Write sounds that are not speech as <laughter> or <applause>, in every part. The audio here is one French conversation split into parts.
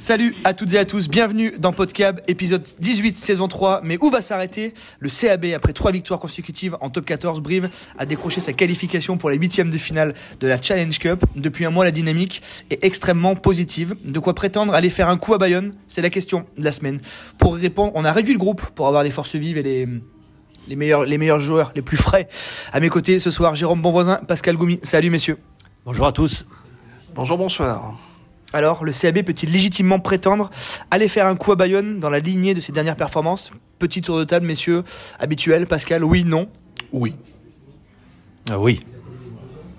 Salut à toutes et à tous, bienvenue dans Podcab, épisode 18, saison 3. Mais où va s'arrêter Le CAB, après trois victoires consécutives en top 14, Brive a décroché sa qualification pour les huitièmes de finale de la Challenge Cup. Depuis un mois, la dynamique est extrêmement positive. De quoi prétendre aller faire un coup à Bayonne? C'est la question de la semaine. Pour y répondre, on a réduit le groupe pour avoir les forces vives et les, les, meilleurs, les meilleurs joueurs, les plus frais. À mes côtés ce soir, Jérôme Bonvoisin, Pascal Goumi. Salut messieurs. Bonjour à tous. Bonjour, bonsoir. Alors, le CAB peut-il légitimement prétendre aller faire un coup à Bayonne dans la lignée de ses dernières performances? Petit tour de table, messieurs, habituel. Pascal, oui, non? Oui. Ah oui.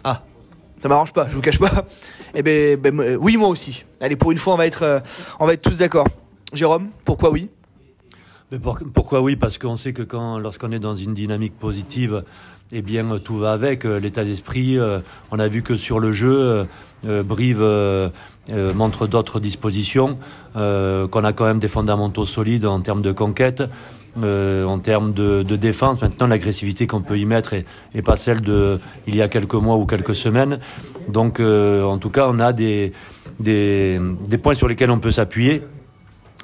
Ah, ça m'arrange pas, je vous cache pas. <laughs> Eh ben, ben, euh, oui, moi aussi. Allez, pour une fois, on va être, euh, on va être tous d'accord. Jérôme, pourquoi oui? Mais pour- pourquoi oui? Parce qu'on sait que quand, lorsqu'on est dans une dynamique positive, eh bien, tout va avec euh, l'état d'esprit. euh, on a vu que sur le jeu, euh, Brive montre d'autres dispositions, qu'on a quand même des fondamentaux solides en termes de conquête. en termes de, défense, maintenant l'agressivité qu'on peut y mettre est, pas celle de il y a quelques mois ou quelques semaines. Donc, en tout cas, on a des, des, des points sur lesquels on peut s'appuyer.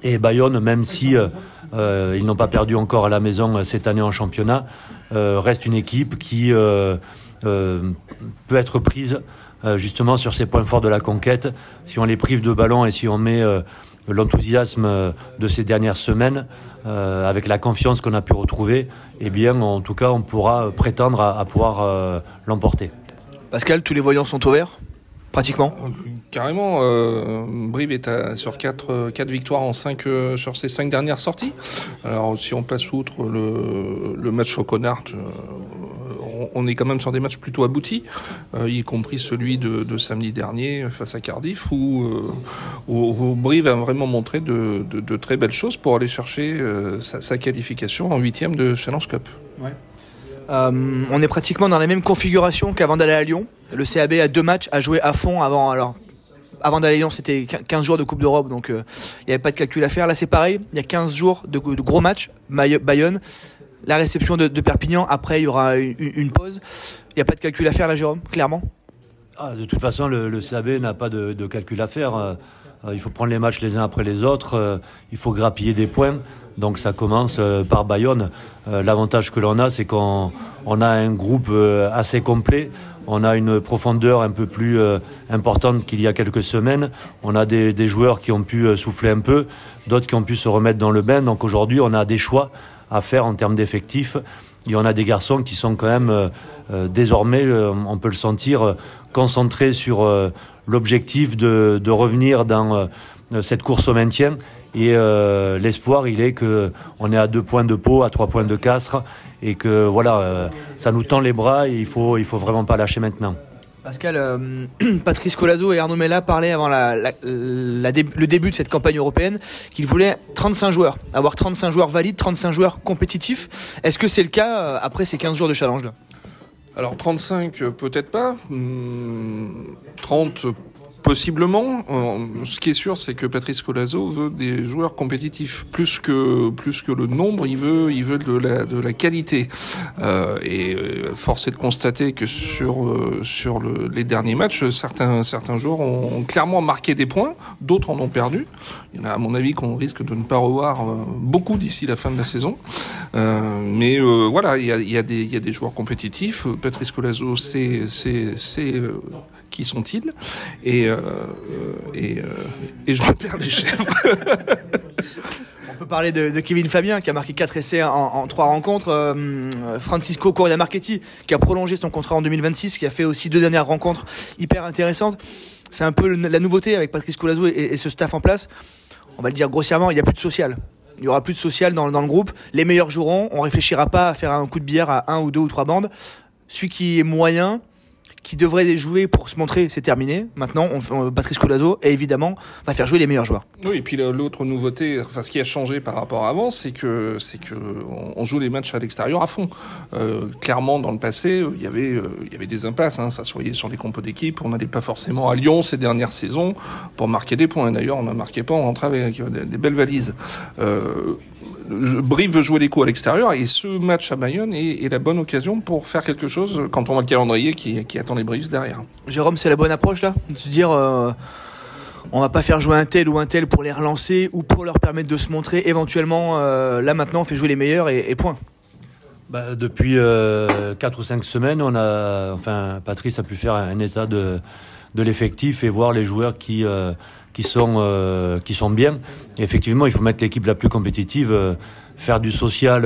Et Bayonne, même si euh, euh, ils n'ont pas perdu encore à la maison euh, cette année en championnat, reste une équipe qui peut être prise justement sur ces points forts de la conquête. Si on les prive de ballon et si on met l'enthousiasme de ces dernières semaines, avec la confiance qu'on a pu retrouver, eh bien, en tout cas, on pourra prétendre à, à pouvoir l'emporter. Pascal, tous les voyants sont au vert? Pratiquement Carrément, euh, Brive est à- sur 4 quatre victoires en cinq, euh, sur ses 5 dernières sorties. Alors si on passe outre le, le match au Connard, euh, on, on est quand même sur des matchs plutôt aboutis, euh, y compris celui de, de samedi dernier face à Cardiff, où, euh, où- où Brive a vraiment montré de, de- de très belles choses pour aller chercher euh, sa, sa qualification en huitième de Challenge Cup. Euh, On est pratiquement dans la même configuration qu'avant d'aller à Lyon. Le CAB a deux matchs à jouer à fond avant. D'aller à Lyon, c'était 15 jours de Coupe d'Europe, donc euh, il n'y avait pas de calcul à faire. Là, c'est pareil. Il y a 15 jours de, gros matchs. Bayonne, la réception de, Perpignan. Après, il y aura une, pause. Il n'y a pas de calcul à faire, là, Jérôme, clairement? Ah, de toute façon, le, CAB n'a pas de, de calcul à faire. Euh, il faut prendre les matchs les uns après les autres. euh, il faut grappiller des points. Donc ça commence euh, par Bayonne. L'avantage que l'on a, c'est qu'on on a un groupe assez complet. On a une profondeur un peu plus importante qu'il y a quelques semaines. On a des, joueurs qui ont pu souffler un peu, d'autres qui ont pu se remettre dans le bain. Donc aujourd'hui, on a des choix à faire en termes d'effectifs. Y en a des garçons qui sont quand même désormais, on peut le sentir, concentrés sur l'objectif de, revenir dans euh, cette course au maintien. Et euh, l'espoir, il est que on est à deux points de Pau, à trois points de Castres, et que voilà, euh, ça nous tend les bras et il faut, faut vraiment pas lâcher maintenant. Pascal, <clears throat> Patrice Colazo et Arnaud Mella parlaient avant le début de cette campagne européenne qu'ils voulaient 35 joueurs, avoir 35 joueurs valides, 35 joueurs compétitifs. Est-ce que c'est le cas après ces 15 jours de challenge là? Alors 35 euh, peut-être pas, Hum, 30 possiblement. Euh, Ce qui est sûr, c'est que Patrice Colazo veut des joueurs compétitifs plus que plus que le nombre. Il veut il veut de la de la qualité. Euh, et euh, force est de constater que sur euh, sur le- les derniers matchs, certains certains joueurs ont, clairement marqué des points, d'autres en ont perdu. Il y en a à mon avis qu'on risque de ne pas revoir beaucoup d'ici la fin de la saison. Euh, mais euh, voilà, il y a, il y, a des- il y a des joueurs compétitifs. Patrice Colazo, c'est c'est c'est qui sont-ils et, euh, et, euh, et je perds les chèvres. <laughs> On peut parler de, Kevin Fabien qui a marqué 4 essais en, en 3 rencontres. euh, Francisco Correa Marchetti qui a prolongé son contrat en 2026, qui a fait aussi deux dernières rencontres hyper intéressantes. C'est un peu la nouveauté avec Patrice Colazo et, ce staff en place. On va le dire grossièrement, il n'y a plus de social. Il y aura plus de social dans, dans le groupe. Les meilleurs joueront. On réfléchira pas à faire un coup de bière à un ou deux ou trois bandes. Celui qui est moyen, qui devrait jouer pour se montrer, c'est terminé. Maintenant, on, Patrice Colazo, et évidemment, va faire jouer les meilleurs joueurs. Oui, et puis l'autre nouveauté, enfin ce qui a changé par rapport à avant, c'est que c'est que on- joue les matchs à l'extérieur à fond. Euh, clairement, dans le passé, euh, il y avait euh, il y avait des impasses. Hein, ça se voyait sur les compos d'équipe. On n'allait pas forcément à Lyon ces dernières saisons pour marquer des points. D'ailleurs, on n'a marqué pas, on rentrait avec des, belles valises. Brive veut jouer les coups à l'extérieur et ce match à Bayonne est, est la bonne occasion pour faire quelque chose quand on voit le calendrier qui, qui attend les Brives derrière. Jérôme, c'est la bonne approche là? De se dire, euh, on va pas faire jouer un tel ou un tel pour les relancer ou pour leur permettre de se montrer éventuellement. là maintenant, on fait jouer les meilleurs et, point. Bah, depuis 4 ou 5 semaines, on a, enfin, Patrice a pu faire un état de, de l'effectif et voir les joueurs qui, qui, sont, qui sont bien. effectivement, il faut mettre l'équipe la plus compétitive, faire du social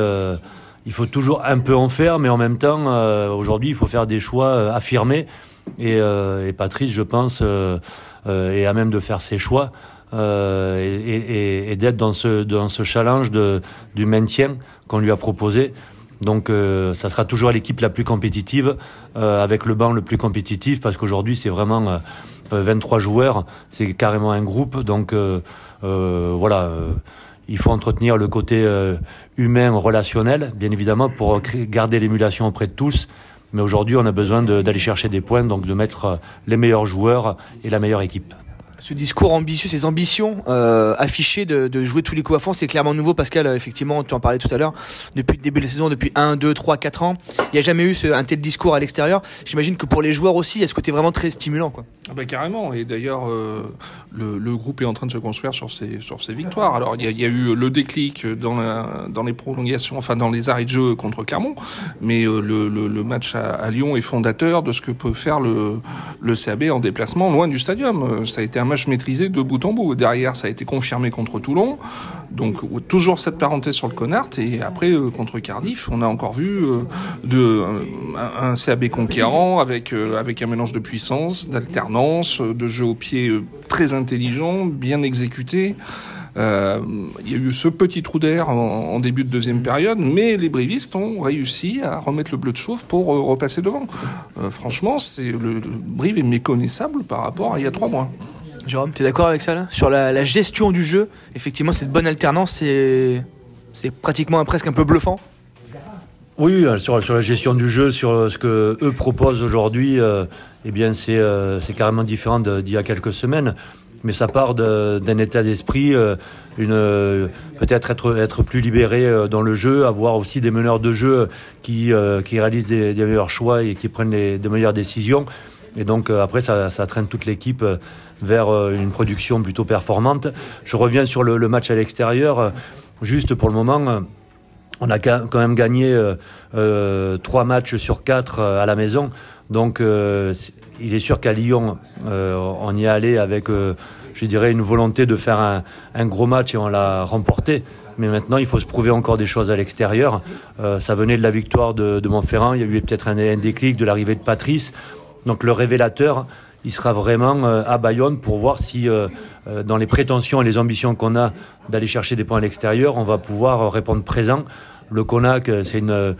il faut toujours un peu en faire, mais en même temps, euh, aujourd'hui, il faut faire des choix euh, affirmés. Et, euh, et, Patrice, je pense, est à même de faire ses choix et, et, d'être dans ce, dans ce challenge de, du maintien qu'on lui a proposé. Donc ça sera toujours l'équipe la plus compétitive, avec le banc le plus compétitif, parce qu'aujourd'hui c'est vraiment 23 joueurs, c'est carrément un groupe. Donc voilà il faut entretenir le côté euh, humain, relationnel, bien évidemment, pour garder l'émulation auprès de tous. Mais aujourd'hui, on a besoin d'aller chercher des points, donc de mettre euh, les meilleurs joueurs et la meilleure équipe ce discours ambitieux, ces ambitions euh, affichées de, jouer tous les coups à fond, c'est clairement nouveau. Pascal, euh, effectivement, tu en parlais tout à l'heure, depuis le début de la saison, depuis 1, 2, 3, 4 ans, il n'y a jamais eu un tel discours à l'extérieur. J'imagine que pour les joueurs aussi, il y a ce côté vraiment très stimulant. Quoi. Ah bah, carrément, et d'ailleurs, euh, le, groupe est en train de se construire sur ses, sur ses victoires. Alors, il y, a, eu le déclic dans, les prolongations, enfin dans les arrêts de jeu contre Clermont, mais le, match à, Lyon est fondateur de ce que peut faire le, le CAB en déplacement loin du stadium. Ça a été un match maîtrisé de bout en bout. Derrière, ça a été confirmé contre Toulon. Donc toujours cette parenthèse sur le Connard. Et après, euh, contre Cardiff, on a encore vu euh, un, CAB conquérant avec, euh, avec un mélange de puissance, d'alternance, de jeu au pied très intelligent, bien exécuté. Il y a eu ce petit trou d'air en, début de deuxième période, mais les brivistes ont réussi à remettre le bleu de chauffe pour repasser devant. franchement, c'est le, le, Brive est méconnaissable par rapport à il y a trois mois. Jérôme, tu es d'accord avec ça là? Sur la, gestion du jeu, effectivement, cette bonne alternance, c'est, pratiquement presque un peu bluffant? Oui, euh, sur, la gestion du jeu, sur euh, ce que eux proposent aujourd'hui, euh, eh bien c'est, carrément différent d'il y a quelques semaines. Mais ça part d'un état d'esprit, peut-être être être plus libéré dans le jeu, avoir aussi des meneurs de jeu qui qui réalisent des, meilleurs choix et qui prennent les, des meilleures décisions. Et donc après ça, traîne toute l'équipe vers euh, une production plutôt performante. Je reviens sur le, match à l'extérieur. Juste pour le moment, euh, on a quand même gagné euh, trois matchs sur quatre à la maison. Donc il est sûr qu'à Lyon, on y est allé avec, je dirais, une volonté de faire un, gros match et on l'a remporté. Mais maintenant, il faut se prouver encore des choses à l'extérieur. ça venait de la victoire de, Montferrand. Il y a eu peut-être un déclic de l'arrivée de Patrice. Donc le révélateur, il sera vraiment euh, à Bayonne pour voir si, euh, euh, dans les prétentions et les ambitions qu'on a d'aller chercher des points à l'extérieur, on va pouvoir répondre présent. Le Conac, c'est une,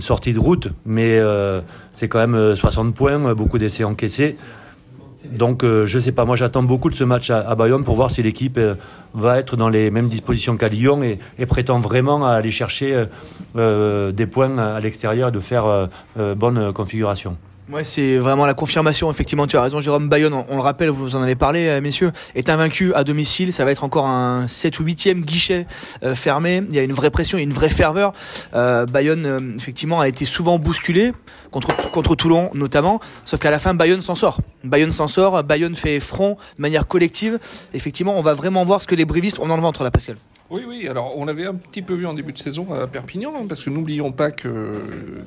sortie de route, mais c'est quand même 60 points, beaucoup d'essais encaissés. Donc, je sais pas, moi j'attends beaucoup de ce match à, Bayonne pour voir si l'équipe va être dans les mêmes dispositions qu'à Lyon et, et, prétend vraiment à aller chercher des points à l'extérieur et de faire bonne configuration. Ouais, c'est vraiment la confirmation. Effectivement, tu as raison, Jérôme Bayonne. On, le rappelle, vous en avez parlé, euh, messieurs, est invaincu à domicile. Ça va être encore un 7 ou 8e guichet euh, fermé. Il y a une vraie pression, une vraie ferveur. Euh, Bayonne, euh, effectivement, a été souvent bousculé contre contre Toulon notamment. Sauf qu'à la fin, Bayonne s'en sort. Bayonne s'en sort. Bayonne fait front de manière collective. Effectivement, on va vraiment voir ce que les brivistes ont dans le ventre là, Pascal. Oui, oui. Alors, on l'avait un petit peu vu en début de saison à Perpignan, hein, parce que n'oublions pas que,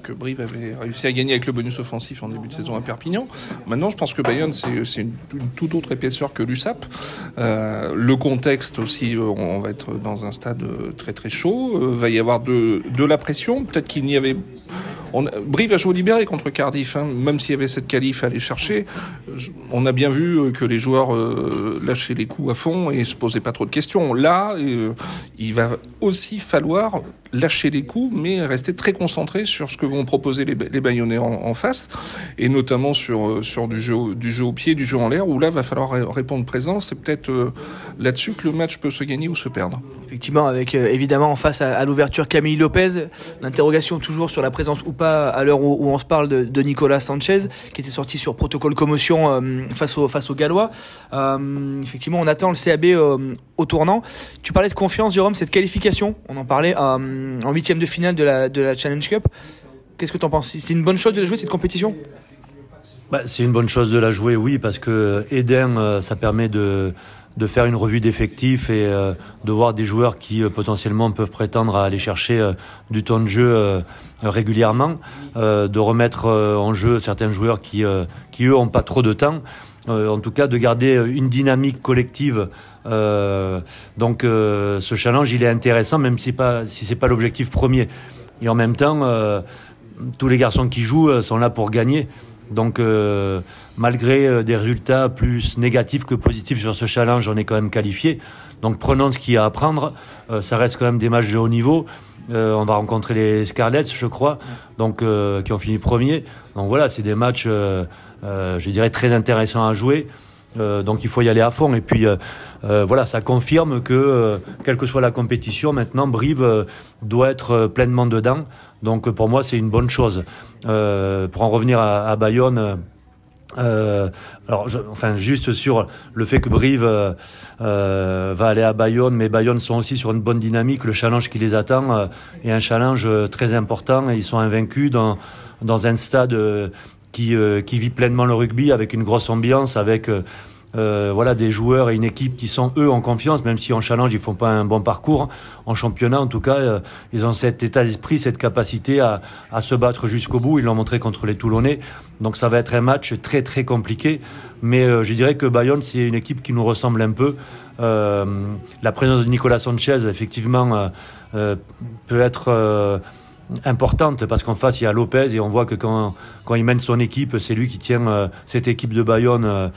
Brive avait réussi à gagner avec le bonus offensif en début de saison à Perpignan. Maintenant, je pense que Bayonne, c'est une, une, toute autre épaisseur que l'USAP. Euh, le contexte aussi, euh, on va être dans un stade très très chaud. Euh, va y avoir de, de la pression. Peut-être qu'il n'y avait on, Brive a joué libéré contre Cardiff, hein, même s'il y avait cette qualif à aller chercher. On a bien vu que les joueurs euh, lâchaient les coups à fond et se posaient pas trop de questions. Là, euh, il va aussi falloir lâcher les coups, mais rester très concentré sur ce que vont proposer les, les en, face, et notamment sur euh, sur du jeu du jeu au pied, du jeu en l'air, où là va falloir répondre présent. C'est peut-être euh, là-dessus que le match peut se gagner ou se perdre. Effectivement, avec euh, évidemment en face à, l'ouverture Camille Lopez, l'interrogation toujours sur la présence ou pas à l'heure où, on se parle de, Nicolas Sanchez, qui était sorti sur protocole commotion face au face aux Gallois. effectivement, on attend le CAB au tournant. Tu parlais de confiance, Jérôme, cette qualification, on en parlait en huitième de finale de la, la Challenge Cup. Qu'est-ce que tu en penses? C'est une bonne chose de jouer cette compétition? Bah, C'est une bonne chose de la jouer, oui, parce que Eden, ça permet de, faire une revue d'effectifs et de voir des joueurs qui potentiellement peuvent prétendre à aller chercher du temps de jeu régulièrement, de remettre en jeu certains joueurs qui, qui eux, ont pas trop de temps. en tout cas, de garder une dynamique collective euh, donc euh, ce challenge, il est intéressant, même si pas si c'est pas l'objectif premier. Et en même temps, euh, tous les garçons qui jouent sont là pour gagner. Donc malgré des résultats plus négatifs que positifs sur ce challenge, on est quand même qualifié. Donc prenons ce qu'il y a à prendre. ça reste quand même des matchs de haut niveau. on va rencontrer les Scarlets, je crois, donc qui ont fini premier. Donc voilà, c'est des matchs, je dirais, très intéressants à jouer. Euh, donc il faut y aller à fond. Et puis euh, euh, voilà, ça confirme que quelle que soit la compétition, maintenant Brive doit être pleinement dedans. Donc pour moi, c'est une bonne chose. pour en revenir à, Bayonne. alors, enfin, juste sur le fait que Brive va aller à Bayonne, mais Bayonne sont aussi sur une bonne dynamique. Le challenge qui les attend est un challenge très important. Ils sont invaincus dans dans un stade qui, euh, qui vit pleinement le rugby avec une grosse ambiance, avec euh, euh, voilà des joueurs et une équipe qui sont eux en confiance, même si en challenge ils font pas un bon parcours. En championnat, en tout cas, ils ont cet état d'esprit, cette capacité à se battre jusqu'au bout. Ils l'ont montré contre les Toulonnais. Donc ça va être un match très très compliqué. Mais je dirais que Bayonne, c'est une équipe qui nous ressemble un peu. la présence de Nicolas Sanchez, effectivement, peut être importante parce qu'en face il y a Lopez et on voit que quand, quand il mène son équipe, c'est lui qui tient euh, cette équipe de Bayonne euh,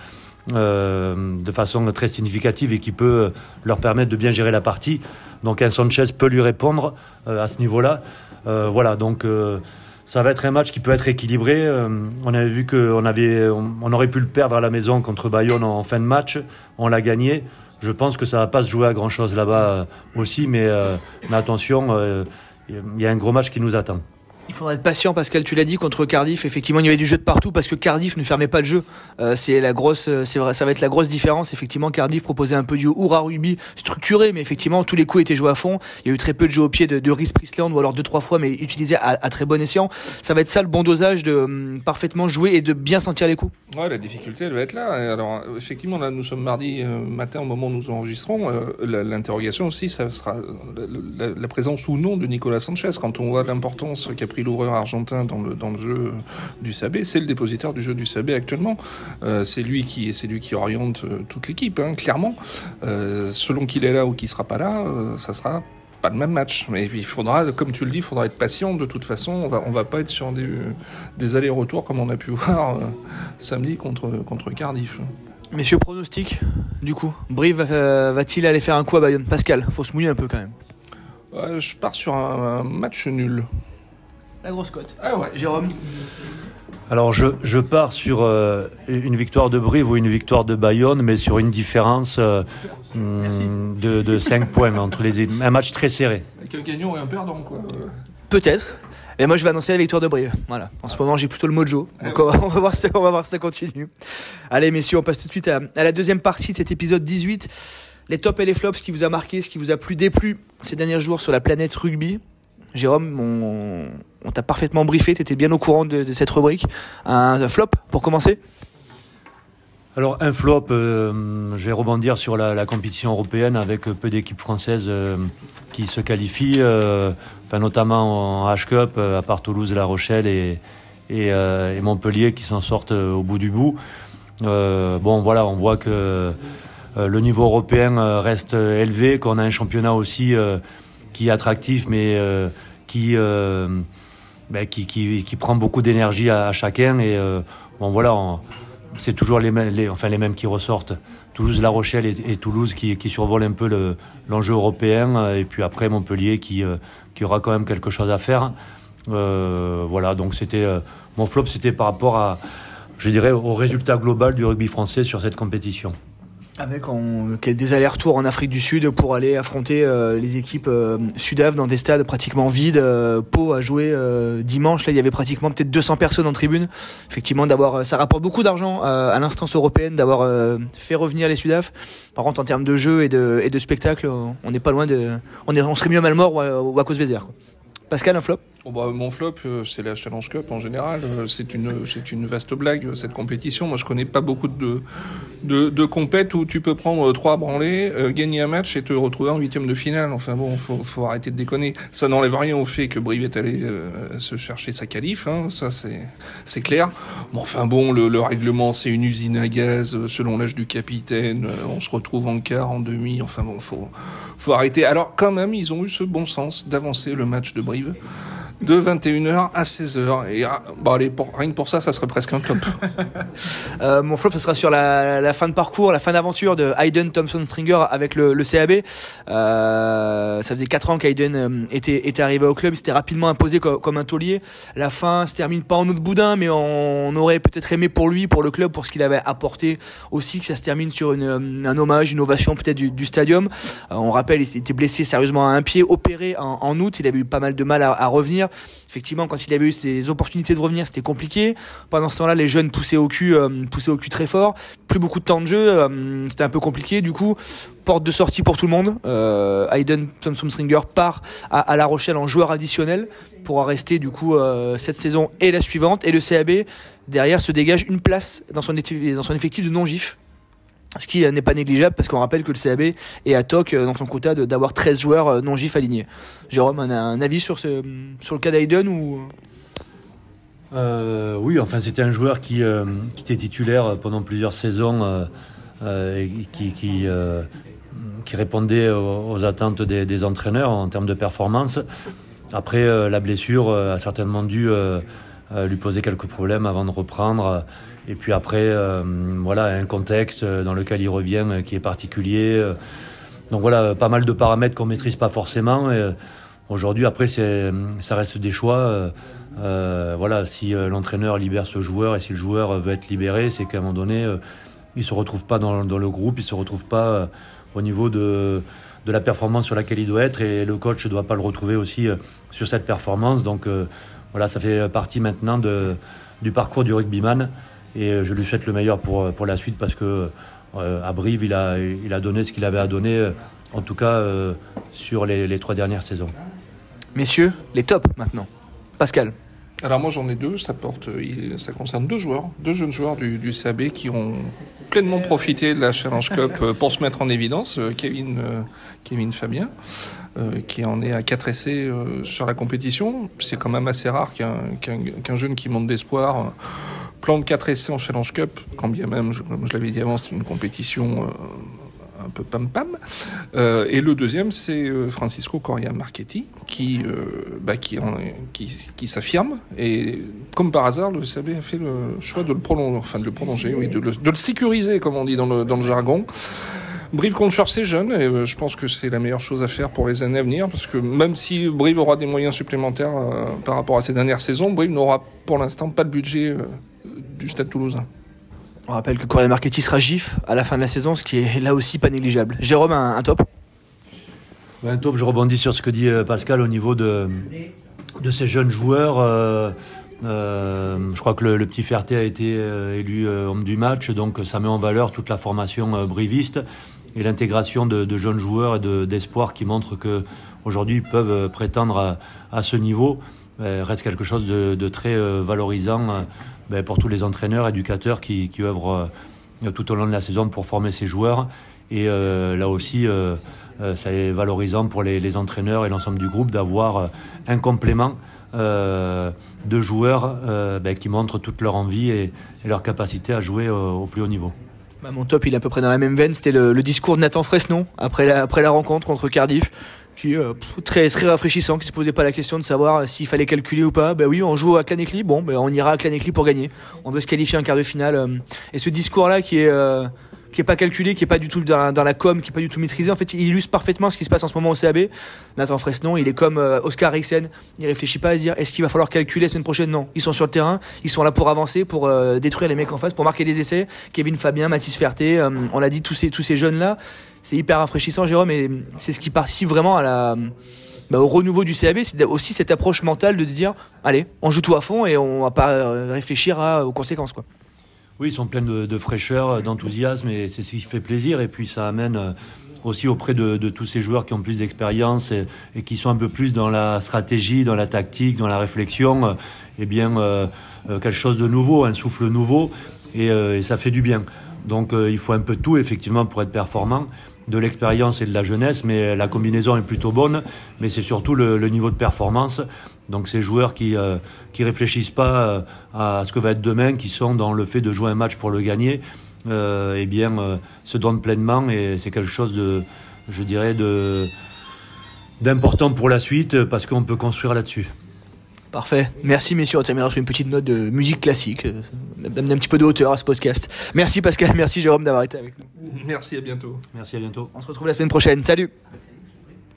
euh, de façon très significative et qui peut leur permettre de bien gérer la partie. Donc un Sanchez peut lui répondre à ce niveau-là. voilà, donc ça va être un match qui peut être équilibré. on avait vu qu'on avait, on, aurait pu le perdre à la maison contre Bayonne en, fin de match. On l'a gagné. Je pense que ça va pas se jouer à grand chose là-bas aussi, mais, mais attention il y a un gros match qui nous attend. Il faudra être patient, Pascal. Tu l'as dit contre Cardiff. Effectivement, il y avait du jeu de partout parce que Cardiff ne fermait pas le jeu. Euh, c'est la grosse, euh, c'est vrai, ça va être la grosse différence. Effectivement, Cardiff proposait un peu du hurrah rugby structuré, mais effectivement, tous les coups étaient joués à fond. Il y a eu très peu de jeux au pied de, de Rhys Priestland ou alors deux trois fois, mais utilisé à, très bon escient. Ça va être ça le bon dosage de hum, parfaitement jouer et de bien sentir les coups. Ouais, la difficulté, elle va être là. Alors, effectivement, là, nous sommes mardi euh, matin au moment où nous enregistrons. L'interrogation aussi, ça sera la, la, présence ou non de Nicolas Sanchez. Quand on voit l'importance qu'a pris l'ouvreur argentin dans le, dans le jeu du Sabé. C'est le dépositaire du jeu du Sabé actuellement. Euh, c'est lui qui c'est lui qui oriente euh, toute l'équipe, hein, clairement. Euh, selon qu'il est là ou qu'il sera pas là, ça sera pas le même match. Mais il faudra, comme tu le dis, il faudra être patient. De toute façon, on va, on va pas être sur des, des allers-retours comme on a pu <laughs> voir samedi contre, contre Cardiff. Messieurs, pronostic, du coup, Brive va-t-il aller faire un coup à Bayonne? Pascal, faut se mouiller un peu quand même. je pars sur un match nul. La grosse cote. Ah ouais. Jérôme alors je, je pars sur euh, une victoire de Brive ou une victoire de Bayonne, mais sur une différence euh, hmm, de, de 5 <laughs> points entre les un match très serré. Avec un gagnant et un perdant quoi. Peut-être. Et moi je vais annoncer la victoire de Brive. Voilà. En ce moment j'ai plutôt le mojo. Donc on, va, voir si, on va voir si ça continue. Allez messieurs, on passe tout de suite à, à la deuxième partie de cet épisode 18. Les tops et les flops, ce qui vous a marqué, ce qui vous a plu, déplu ces derniers jours sur la planète rugby. Jérôme, on, t'a parfaitement briefé, tu étais bien au courant de, cette rubrique. Un, flop pour commencer? Alors un flop, euh, je vais rebondir sur la, compétition européenne avec peu d'équipes françaises euh, qui se qualifient, euh, notamment en H-Cup, à part Toulouse, La Rochelle et, et, et Montpellier qui s'en sortent au bout du bout. bon voilà, on voit que le niveau européen reste élevé, qu'on a un championnat aussi qui est attractif, mais euh, qui, euh, ben, qui, prend beaucoup d'énergie à, chacun. Et euh, bon, voilà, c'est toujours les, enfin, les mêmes qui ressortent. Toulouse, La Rochelle et, Toulouse qui, qui survolent un peu l'enjeu européen. Et puis après, Montpellier qui, qui aura quand même quelque chose à faire. voilà, donc c'était mon flop, c'était par rapport à, je dirais, au résultat global du rugby français sur cette compétition. Avec des allers-retours en Afrique du Sud pour aller affronter euh, les équipes euh, sudaf dans des stades pratiquement vides. Euh, Pau a joué euh, dimanche, là il y avait pratiquement peut-être 200 personnes en tribune. Effectivement, d'avoir, ça rapporte beaucoup d'argent à l'instance européenne d'avoir fait revenir les sudaf. Par contre, en termes de jeu et de, et spectacle, on n'est pas loin de, on, est, on serait mieux à Malmort ou à, ou à Cause Pascal, un flop? Oh bah, mon flop, euh, c'est la Challenge Cup en général. Euh, c'est une, c'est une vaste blague euh, cette compétition. Moi, je connais pas beaucoup de de, de compètes où tu peux prendre trois branlées, gagner un match et te retrouver en huitième de finale. Enfin bon, faut, faut arrêter de déconner. Ça n'enlève rien au fait que Brive est allé se chercher sa qualif. Hein, ça, c'est c'est clair. Mais enfin bon, le, le règlement, c'est une usine à gaz. Selon l'âge du capitaine, on se retrouve en quart, en demi. Enfin bon, faut faut arrêter. Alors quand même, ils ont eu ce bon sens d'avancer le match de Brive de 21h à 16h. Et ah, bon, allez, pour, rien que pour ça, ça serait presque un top. <laughs> euh, mon flop, ce sera sur la, fin de parcours, la fin d'aventure de Hayden Thompson Stringer avec le, CAB. Euh, ça faisait 4 ans qu'Hayden euh, était, arrivé au club. Il s'était rapidement imposé comme, un taulier. La fin se termine pas en autre boudin, mais on, aurait peut-être aimé pour lui, pour le club, pour ce qu'il avait apporté aussi, que ça se termine sur une, un hommage, une ovation peut-être du, du, stadium. Euh, on rappelle, il était blessé sérieusement à un pied, opéré en, août. Il avait eu pas mal de mal à revenir. Effectivement, quand il avait eu ses opportunités de revenir, c'était compliqué. Pendant ce temps-là, les jeunes poussaient au cul, euh, au cul très fort. Plus beaucoup de temps de jeu, euh, c'était un peu compliqué. Du coup, porte de sortie pour tout le monde. Euh, Hayden Thompson Stringer part à, La Rochelle en joueur additionnel pour rester du coup cette saison et la suivante. Et le CAB derrière se dégage une place dans son effectif de non-gif ce qui n'est pas négligeable parce qu'on rappelle que le CAB est à TOC euh, dans son quota d'avoir 13 joueurs euh, non GIF alignés. Jérôme, un, un avis sur, ce, sur le cas d'Aiden ou... Euh, oui, enfin c'était un joueur qui, qui, était titulaire pendant plusieurs saisons et qui, qui, répondait aux, attentes des, entraîneurs en termes de performance. Après, la blessure a certainement dû lui poser quelques problèmes avant de reprendre. Et puis après, euh, voilà, un contexte dans lequel il revient euh, qui est particulier. Donc voilà, pas mal de paramètres qu'on maîtrise pas forcément. Et aujourd'hui, après, ça reste des choix. Euh, voilà, si l'entraîneur libère ce joueur et si le joueur veut être libéré, c'est qu'à un moment donné, il se retrouve pas dans, le groupe, il se retrouve pas au niveau de, la performance sur laquelle il doit être et le coach ne doit pas le retrouver aussi sur cette performance. Donc voilà, ça fait partie maintenant du parcours du rugbyman. Et euh, je lui souhaite le meilleur pour, euh, pour la suite parce que euh, à Brive, il a, il a donné ce qu'il avait à donner, en tout cas sur les, les trois dernières saisons. Messieurs, les tops maintenant. Pascal. Alors moi j'en ai deux, ça porte, ça concerne deux joueurs, deux jeunes joueurs du, du CAB qui ont pleinement profité de la Challenge Cup pour se mettre en évidence. Kevin, Kevin Fabien, qui en est à 4 essais sur la compétition. C'est quand même assez rare qu'un jeune qui monte d'espoir Plan de 4 essais en Challenge Cup, quand bien même, comme je l'avais dit avant, c'est une compétition euh, un peu pam-pam. Euh, et le deuxième, c'est euh, Francisco Coria Marchetti, qui, bah, qui, s'affirme. Et comme par hasard, le CAB a fait le choix de le prolonger, enfin de le prolonger, oui, de le, de sécuriser, comme on dit dans le, jargon. Brive compte sur ses jeunes et je pense que c'est la meilleure chose à faire pour les années à venir parce que même si Brive aura des moyens supplémentaires par rapport à ces dernières saisons, Brive n'aura pour l'instant pas le budget du Stade Toulousain. On rappelle que Correa Marchetti sera GIF à la fin de la saison, ce qui est là aussi pas négligeable. Jérôme, un, top? Un top, je rebondis sur ce que dit euh, Pascal au niveau de, de ces jeunes joueurs. Euh, euh, je crois que le, petit Ferté a été élu homme du match, donc ça met en valeur toute la formation briviste et l'intégration de, jeunes joueurs et d'espoir qui montrent que aujourd'hui ils peuvent prétendre à, ce niveau. Reste quelque chose de, très valorisant ben, pour tous les entraîneurs, éducateurs qui, œuvrent euh, tout au long de la saison pour former ces joueurs. Et euh, là aussi, euh, ça est valorisant pour les, entraîneurs et l'ensemble du groupe d'avoir un complément euh, de joueurs ben, qui montrent toute leur envie et, leur capacité à jouer au, plus haut niveau. Bah, mon top, il est à peu près dans la même veine. C'était le, discours de Nathan Fresnon après la rencontre contre Cardiff qui est euh, très très rafraîchissant, qui se posait pas la question de savoir s'il fallait calculer ou pas. Ben oui, on joue à Clanecli, bon, ben on ira à Clanecli pour gagner. On veut se qualifier en quart de finale. Euh, et ce discours-là qui est euh, qui est pas calculé, qui est pas du tout dans, la com, qui est pas du tout maîtrisé. En fait, il illustre parfaitement ce qui se passe en ce moment au CAB. Nathan Fresnon, il est comme Oscar Rixen. Il réfléchit pas à se dire est-ce qu'il va falloir calculer la semaine prochaine? Non, ils sont sur le terrain, ils sont là pour avancer, pour détruire les mecs en face, pour marquer des essais. Kevin Fabien, Mathis Ferté, on l'a dit tous ces tous ces jeunes là, c'est hyper rafraîchissant, Jérôme, et c'est ce qui participe vraiment bah, au renouveau du CAB, c'est aussi cette approche mentale de se dire allez, on joue tout à fond et on va pas euh, réfléchir aux conséquences. Quoi. Oui, ils sont pleins de, fraîcheur, d'enthousiasme et c'est ce qui fait plaisir. Et puis ça amène aussi auprès de, tous ces joueurs qui ont plus d'expérience et, qui sont un peu plus dans la stratégie, dans la tactique, dans la réflexion, eh bien quelque chose de nouveau, un souffle nouveau, et, ça fait du bien. Donc il faut un peu tout effectivement pour être performant de l'expérience et de la jeunesse, mais la combinaison est plutôt bonne. Mais c'est surtout le, niveau de performance. Donc ces joueurs qui euh, qui réfléchissent pas euh, à ce que va être demain, qui sont dans le fait de jouer un match pour le gagner, euh, eh bien euh, se donnent pleinement et c'est quelque chose de, je dirais, d'important pour la suite parce qu'on peut construire là-dessus. Parfait. Merci messieurs. On terminera sur une petite note de musique classique. D'amener un petit peu de hauteur à ce podcast. Merci Pascal, <laughs> merci Jérôme d'avoir été avec nous. Merci, à bientôt. Merci, à bientôt. On se retrouve la semaine prochaine. Salut.